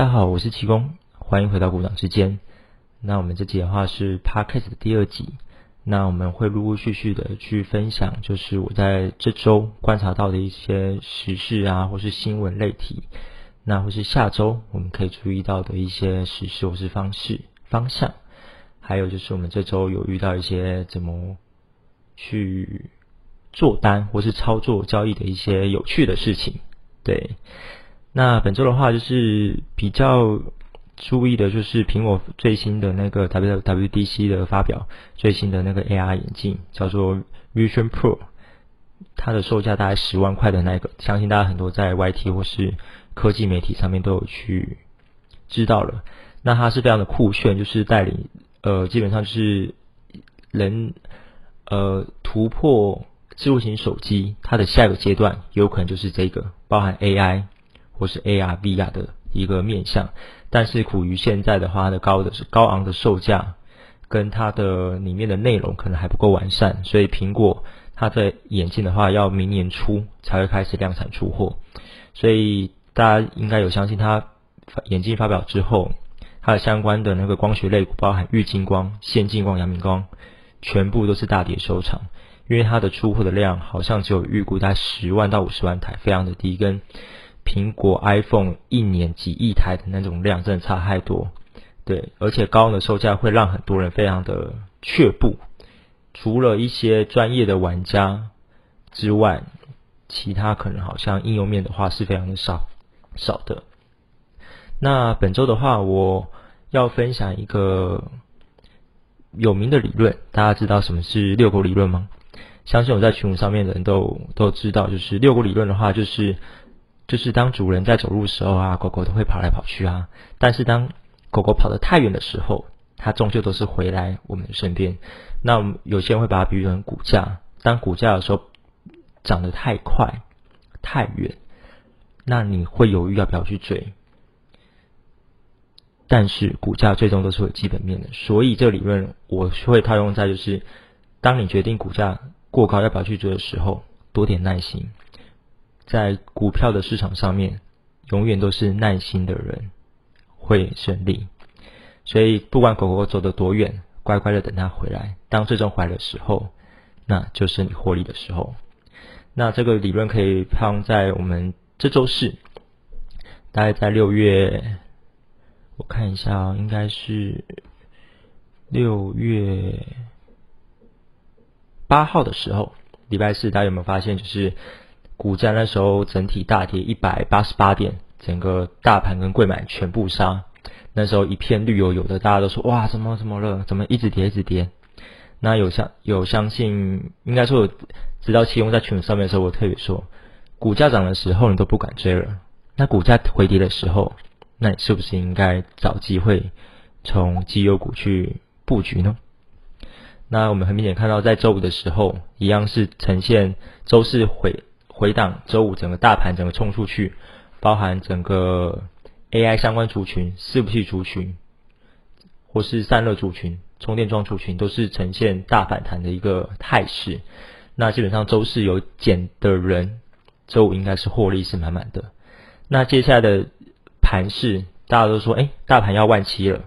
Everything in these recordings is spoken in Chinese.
大家好，我是奇工，欢迎回到股掌之间。那我们这集的话是 Podcast 的第二集，那我们会陆陆续续的去分享，就是我在这周观察到的一些时事啊，或是新闻类题，那或是下周我们可以注意到的一些时事或是方式方向，还有就是我们这周有遇到一些怎么去做单或是操作交易的一些有趣的事情，对。那本周的话，就是比较注意的，就是苹果最新的那个 WWDC 的发表，最新的那个 AR 眼镜叫做 Vision Pro，它的售价大概十万块的那个，相信大家很多在 YT 或是科技媒体上面都有去知道了。那它是非常的酷炫，就是带领呃，基本上就是人呃突破智慧型手机，它的下一个阶段有可能就是这个，包含 AI。或是 AR、VR 的一个面向，但是苦于现在的话，它的高的是高昂的售价，跟它的里面的内容可能还不够完善，所以苹果它的眼镜的话，要明年初才会开始量产出货。所以大家应该有相信，它眼镜发表之后，它的相关的那个光学类股，包含玉晶光、先进光、阳明光，全部都是大跌收场，因为它的出货的量好像只有预估在十万到五十万台，非常的低，跟苹果 iPhone 一年几亿台的那种量，真的差太多。对，而且高的售价会让很多人非常的却步。除了一些专业的玩家之外，其他可能好像应用面的话是非常的少少的。那本周的话，我要分享一个有名的理论，大家知道什么是六国理论吗？相信我在群上面的人都都知道，就是六国理论的话，就是。就是当主人在走路的时候啊，狗狗都会跑来跑去啊。但是当狗狗跑得太远的时候，它终究都是回来我们的身边。那我们有些人会把它比喻成股价，当股价的时候涨得太快、太远，那你会犹豫要不要去追。但是股价最终都是有基本面的，所以这理论我会套用在就是，当你决定股价过高要不要去追的时候，多点耐心。在股票的市场上面，永远都是耐心的人会胜利。所以，不管狗狗走得多远，乖乖的等它回来。当最终回来的时候，那就是你获利的时候。那这个理论可以放在我们这周四，大概在六月，我看一下啊，应该是六月八号的时候，礼拜四，大家有没有发现就是？股价那时候整体大跌一百八十八点，整个大盘跟贵买全部杀。那时候一片绿油油的，大家都说哇，怎么怎么了？怎么一直跌一直跌？那有相有相信，应该说，直到其中在群上面的时候，我特别说，股价涨的时候你都不敢追了。那股价回跌的时候，那你是不是应该找机会从绩优股去布局呢？那我们很明显看到，在周五的时候，一样是呈现周四回。回档，周五整个大盘整个冲出去，包含整个 AI 相关族群、伺服器族群，或是散热族群、充电桩族群，都是呈现大反弹的一个态势。那基本上周四有减的人，周五应该是获利是满满的。那接下来的盘势，大家都说，哎，大盘要万七了。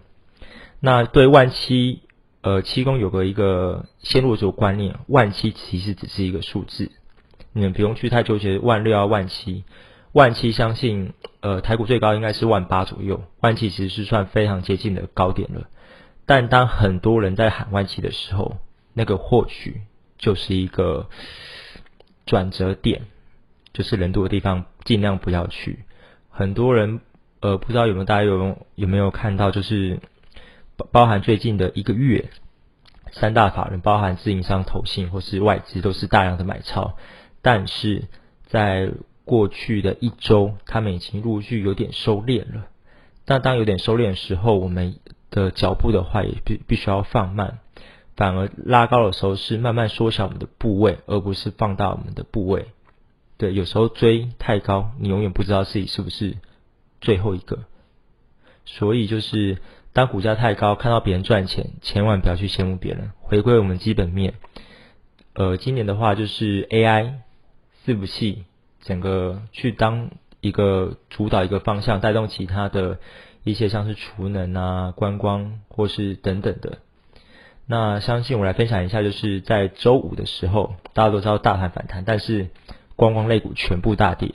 那对万七，呃，七公有个一个先入这个观念，万七其实只是一个数字。你们不用去太纠结万六啊万七，万七相信呃台股最高应该是万八左右，万七其实是算非常接近的高点了。但当很多人在喊万七的时候，那个或许就是一个转折点，就是人多的地方尽量不要去。很多人呃不知道有没有大家有有没有看到，就是包包含最近的一个月，三大法人包含自营商、投信或是外资都是大量的买超。但是在过去的一周，他们已经陆续有点收敛了。但当有点收敛的时候，我们的脚步的话也必必须要放慢，反而拉高的时候是慢慢缩小我们的部位，而不是放大我们的部位。对，有时候追太高，你永远不知道自己是不是最后一个。所以就是当股价太高，看到别人赚钱，千万不要去羡慕别人，回归我们基本面。呃，今年的话就是 AI。伺服器整个去当一个主导一个方向，带动其他的一些像是储能啊、观光或是等等的。那相信我来分享一下，就是在周五的时候，大家都知道大盘反弹，但是观光类股全部大跌。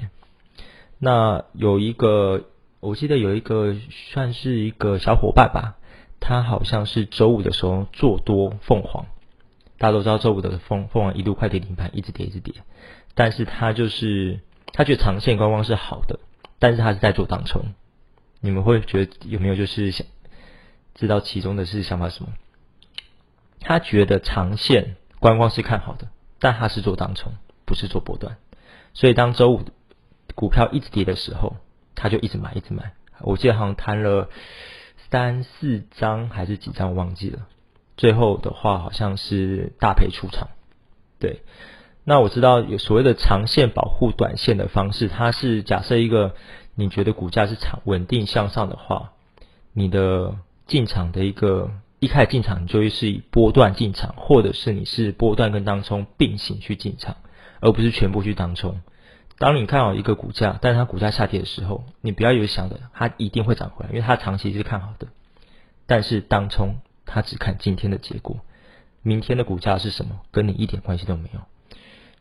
那有一个，我记得有一个算是一个小伙伴吧，他好像是周五的时候做多凤凰。大家都知道周五的凤凤凰一度快跌停盘，一直跌一直跌，但是他就是他觉得长线观光是好的，但是他是在做当冲。你们会觉得有没有就是想知道其中的是想法什么？他觉得长线观光是看好的，但他是做当冲，不是做波段。所以当周五股票一直跌的时候，他就一直买一直买。我记得好像摊了三四张还是几张，我忘记了。最后的话好像是大赔出场，对。那我知道有所谓的长线保护短线的方式，它是假设一个你觉得股价是长稳定向上的话，你的进场的一个一开始进场就会是以波段进场，或者是你是波段跟当冲并行去进场，而不是全部去当冲。当你看好一个股价，但是它股价下跌的时候，你不要有想的它一定会涨回来，因为它长期是看好的。但是当冲。它只看今天的结果，明天的股价是什么，跟你一点关系都没有。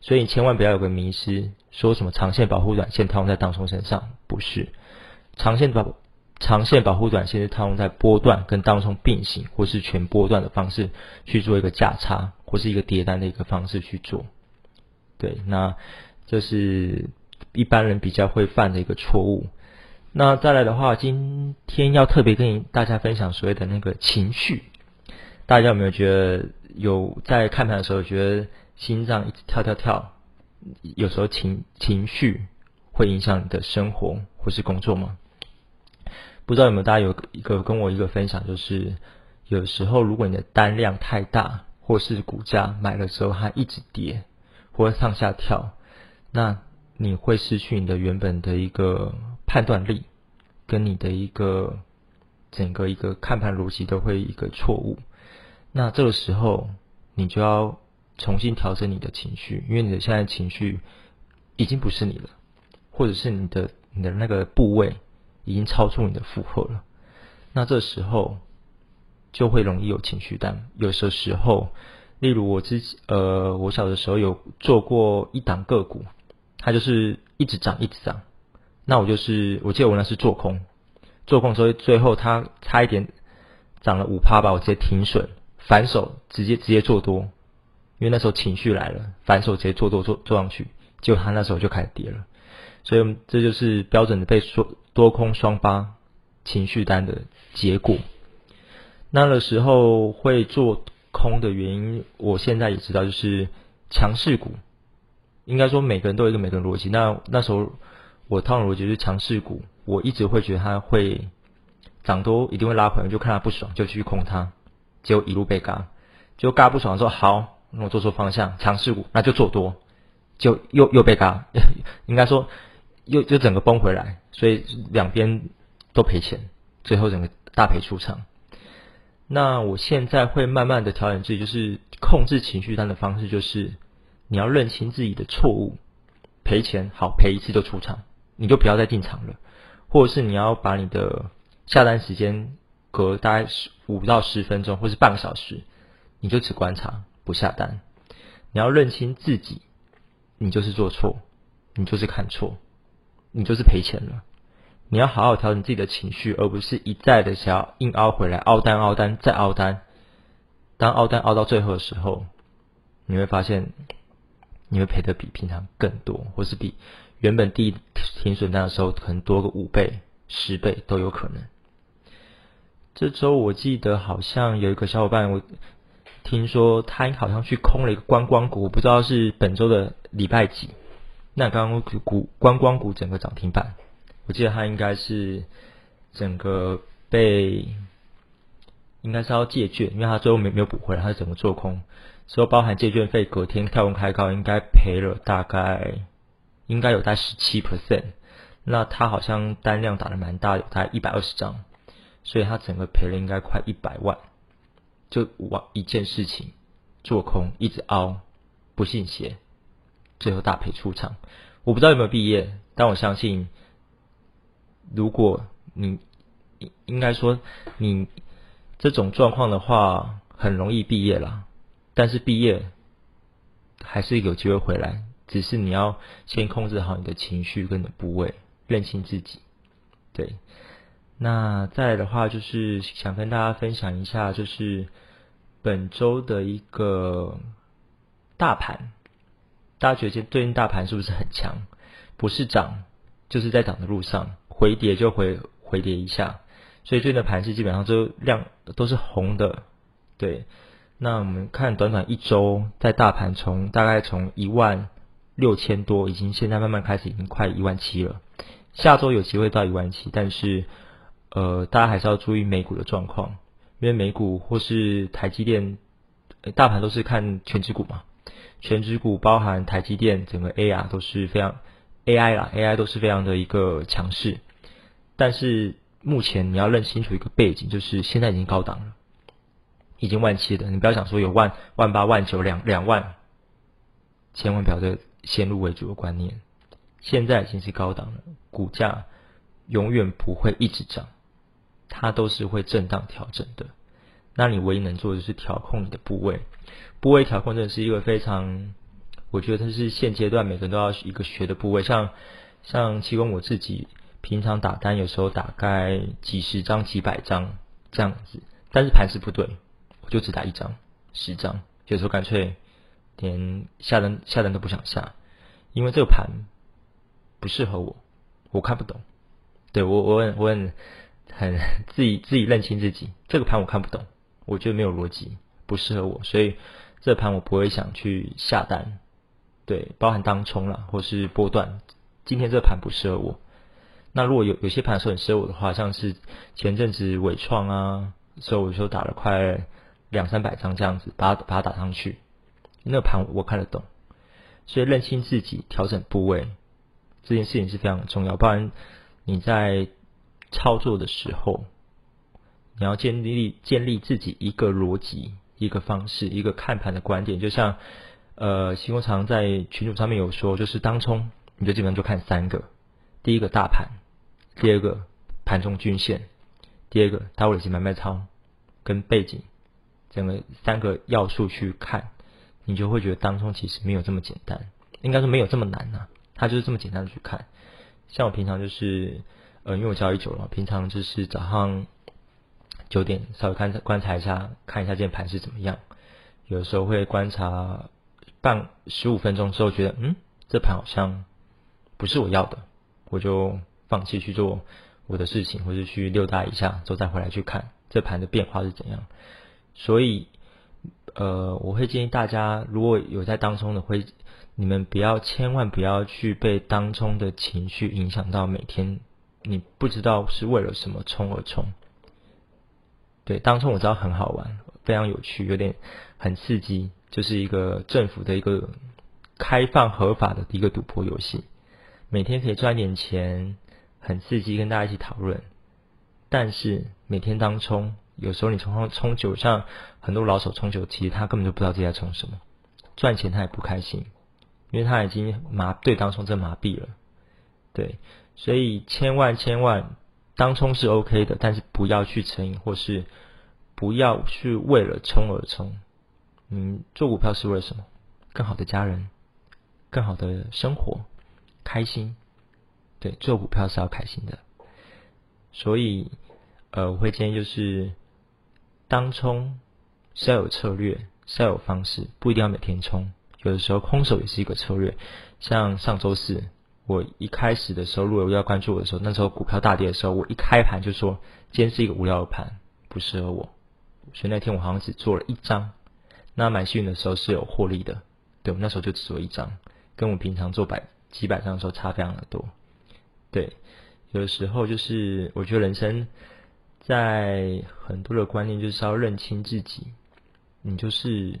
所以你千万不要有个迷失，说什么长线保护短线套用在当冲身上，不是长线保长线保护短线是套用在波段跟当冲并行，或是全波段的方式去做一个价差，或是一个叠单的一个方式去做。对，那这是一般人比较会犯的一个错误。那再来的话，今天要特别跟大家分享所谓的那个情绪。大家有没有觉得有在看盘的时候觉得心脏一直跳跳跳？有时候情情绪会影响你的生活或是工作吗？不知道有没有大家有一个跟我一个分享，就是有时候如果你的单量太大，或是股价买了之后它一直跌或上下跳，那你会失去你的原本的一个判断力，跟你的一个整个一个看盘逻辑都会一个错误。那这个时候，你就要重新调整你的情绪，因为你的现在情绪已经不是你了，或者是你的你的那个部位已经超出你的负荷了。那这时候就会容易有情绪但有的时候，例如我之呃，我小的时候有做过一档个股，它就是一直涨一直涨。那我就是我记得我那是做空，做空所以最后它差一点涨了五趴吧，我直接停损。反手直接直接做多，因为那时候情绪来了，反手直接做多做做上去，结果它那时候就开始跌了，所以这就是标准的被说多空双发情绪单的结果。那个时候会做空的原因，我现在也知道，就是强势股，应该说每个人都有一个每个人逻辑。那那时候我套的逻辑是强势股，我一直会觉得它会涨多，一定会拉回来，就看它不爽就去空它。就一路被嘎，就嘎不爽，的时候好，我做错方向，强势股，那就做多，就又又被嘎，应该说又就整个崩回来，所以两边都赔钱，最后整个大赔出场。那我现在会慢慢的调整自己，就是控制情绪单的方式，就是你要认清自己的错误，赔钱好赔一次就出场，你就不要再进场了，或者是你要把你的下单时间。隔大概十五到十分钟，或是半个小时，你就只观察不下单。你要认清自己，你就是做错，你就是看错，你就是赔钱了。你要好好调整自己的情绪，而不是一再的想要硬凹回来，凹单凹单再凹单。当凹单凹到最后的时候，你会发现你会赔的比平常更多，或是比原本第一停损单的时候可能多个五倍、十倍都有可能。这周我记得好像有一个小伙伴，我听说他好像去空了一个观光股，我不知道是本周的礼拜几。那刚刚股观光股整个涨停板，我记得他应该是整个被应该是要借券，因为他最后没没有补回来，他是整个做空，所以包含借券费，隔天跳空开高，应该赔了大概应该有在十七 percent。那他好像单量打的蛮大，有概一百二十张。所以他整个赔了应该快一百万，就往一件事情做空，一直凹，不信邪，最后大赔出场。我不知道有没有毕业，但我相信如果你应应该说你这种状况的话，很容易毕业了。但是毕业还是有机会回来，只是你要先控制好你的情绪跟你的部位，认清自己。对，那再来的话就是想跟大家分享一下，就是本周的一个大盘。大家觉得最近大盘是不是很强？不是涨，就是在涨的路上，回跌就回回跌一下。所以最近的盘是基本上都量都是红的，对。那我们看短短一周，在大盘从大概从一万六千多，已经现在慢慢开始已经快一万七了。下周有机会到一万七，但是呃，大家还是要注意美股的状况，因为美股或是台积电，大盘都是看全指股嘛，全指股包含台积电，整个 A 啊都是非常 AI 啦，AI 都是非常的一个强势。但是目前你要认清楚一个背景，就是现在已经高档了。已经万七的，你不要想说有万万八万九两两万，千万不要这先入为主的观念。现在已经是高档了，股价永远不会一直涨，它都是会震荡调整的。那你唯一能做的就是调控你的部位，部位调控真的是一个非常，我觉得它是现阶段每个人都要一个学的部位。像像其中我自己平常打单，有时候打概几十张、几百张这样子，但是盘势不对。我就只打一张、十张，有时候干脆连下单下单都不想下，因为这个盘不适合我，我看不懂。对我，我很我很很自己自己认清自己，这个盘我看不懂，我觉得没有逻辑，不适合我，所以这盘我不会想去下单。对，包含当冲了或是波段，今天这盘不适合我。那如果有有些盘是很适合我的话，像是前阵子伟创啊，所以我就打了快。两三百张这样子，把它把它打上去，那盘我看得懂，所以认清自己，调整部位，这件事情是非常重要。不然你在操作的时候，你要建立建立自己一个逻辑、一个方式、一个看盘的观点。就像呃，新工常在群组上面有说，就是当冲，你就基本上就看三个：第一个大盘，第二个盘中均线，第二个大位型买卖超跟背景。整个三个要素去看，你就会觉得当中其实没有这么简单，应该说没有这么难呐。它就是这么简单的去看。像我平常就是，呃，因为我交易久了，平常就是早上九点稍微看观察一下，看一下这盘是怎么样。有时候会观察半十五分钟之后，觉得嗯，这盘好像不是我要的，我就放弃去做我的事情，或者去溜达一下，之后再回来去看这盘的变化是怎样。所以，呃，我会建议大家，如果有在当中的，会你们不要，千万不要去被当中的情绪影响到每天，你不知道是为了什么冲而冲。对，当冲我知道很好玩，非常有趣，有点很刺激，就是一个政府的一个开放合法的一个赌博游戏，每天可以赚点钱，很刺激，跟大家一起讨论。但是每天当冲。有时候你冲冲久，像很多老手冲久，其实他根本就不知道自己在冲什么，赚钱他也不开心，因为他已经麻对当冲真麻痹了，对，所以千万千万当冲是 OK 的，但是不要去成瘾，或是不要去为了冲而冲。嗯，做股票是为了什么？更好的家人，更好的生活，开心。对，做股票是要开心的，所以呃，我会建议就是。当冲是要有策略，是要有方式，不一定要每天冲。有的时候空手也是一个策略。像上周四，我一开始的时候，如果要关注我的时候，那时候股票大跌的时候，我一开盘就说今天是一个无聊的盘，不适合我。所以那天我好像只做了一张。那买幸运的时候是有获利的，对，我那时候就只做一张，跟我平常做百几百张的时候差非常的多。对，有的时候就是我觉得人生。在很多的观念就是要认清自己，你就是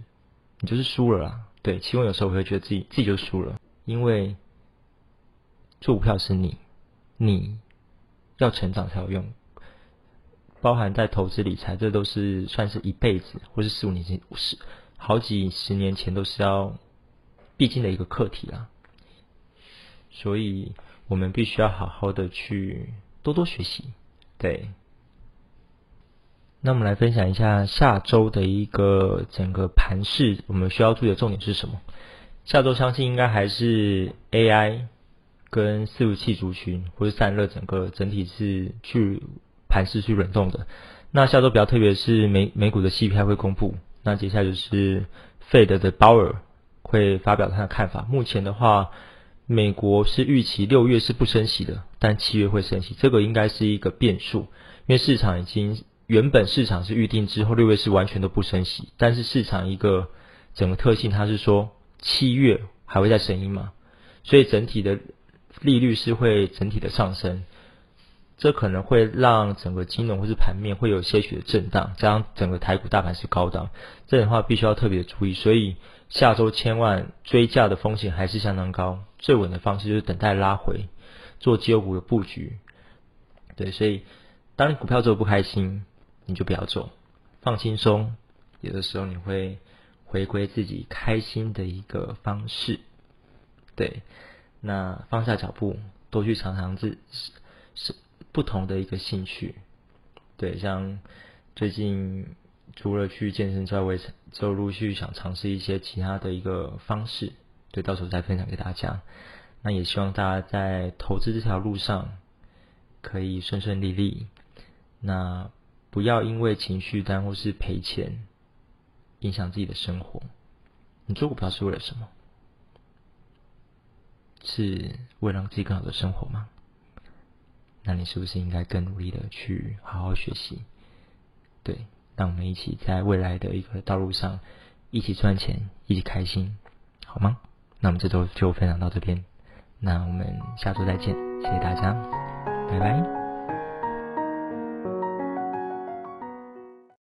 你就是输了啦。对，其实我有时候我会觉得自己自己就输了，因为做股票是你，你要成长才有用，包含在投资理财，这都是算是一辈子，或是四五年前、十好几十年前都是要必经的一个课题啦。所以我们必须要好好的去多多学习。对，那我们来分享一下下周的一个整个盘势，我们需要注意的重点是什么？下周相信应该还是 AI 跟伺服器族群或者散热整个整体是去盘势去轮动的。那下周比较特别是美美股的 CPI 会公布，那接下来就是 Fed 的鲍尔会发表他的看法。目前的话，美国是预期六月是不升息的，但七月会升息，这个应该是一个变数，因为市场已经原本市场是预定之后六月是完全都不升息，但是市场一个整个特性，它是说七月还会再升一嘛，所以整体的利率是会整体的上升。这可能会让整个金融或是盘面会有些许的震荡，加上整个台股大盘是高档，这样的话必须要特别注意。所以下周千万追价的风险还是相当高，最稳的方式就是等待拉回，做绩优股的布局。对，所以当你股票做不开心，你就不要做，放轻松。有的时候你会回归自己开心的一个方式。对，那放下脚步，多去尝尝自是。不同的一个兴趣，对，像最近除了去健身之外，我也就陆续想尝试一些其他的一个方式，对，到时候再分享给大家。那也希望大家在投资这条路上可以顺顺利利，那不要因为情绪单或是赔钱影响自己的生活。你做股票是为了什么？是为了让自己更好的生活吗？那你是不是应该更努力的去好好学习？对，让我们一起在未来的一个道路上一起赚钱，一起开心，好吗？那我们这周就分享到这边，那我们下周再见，谢谢大家，拜拜。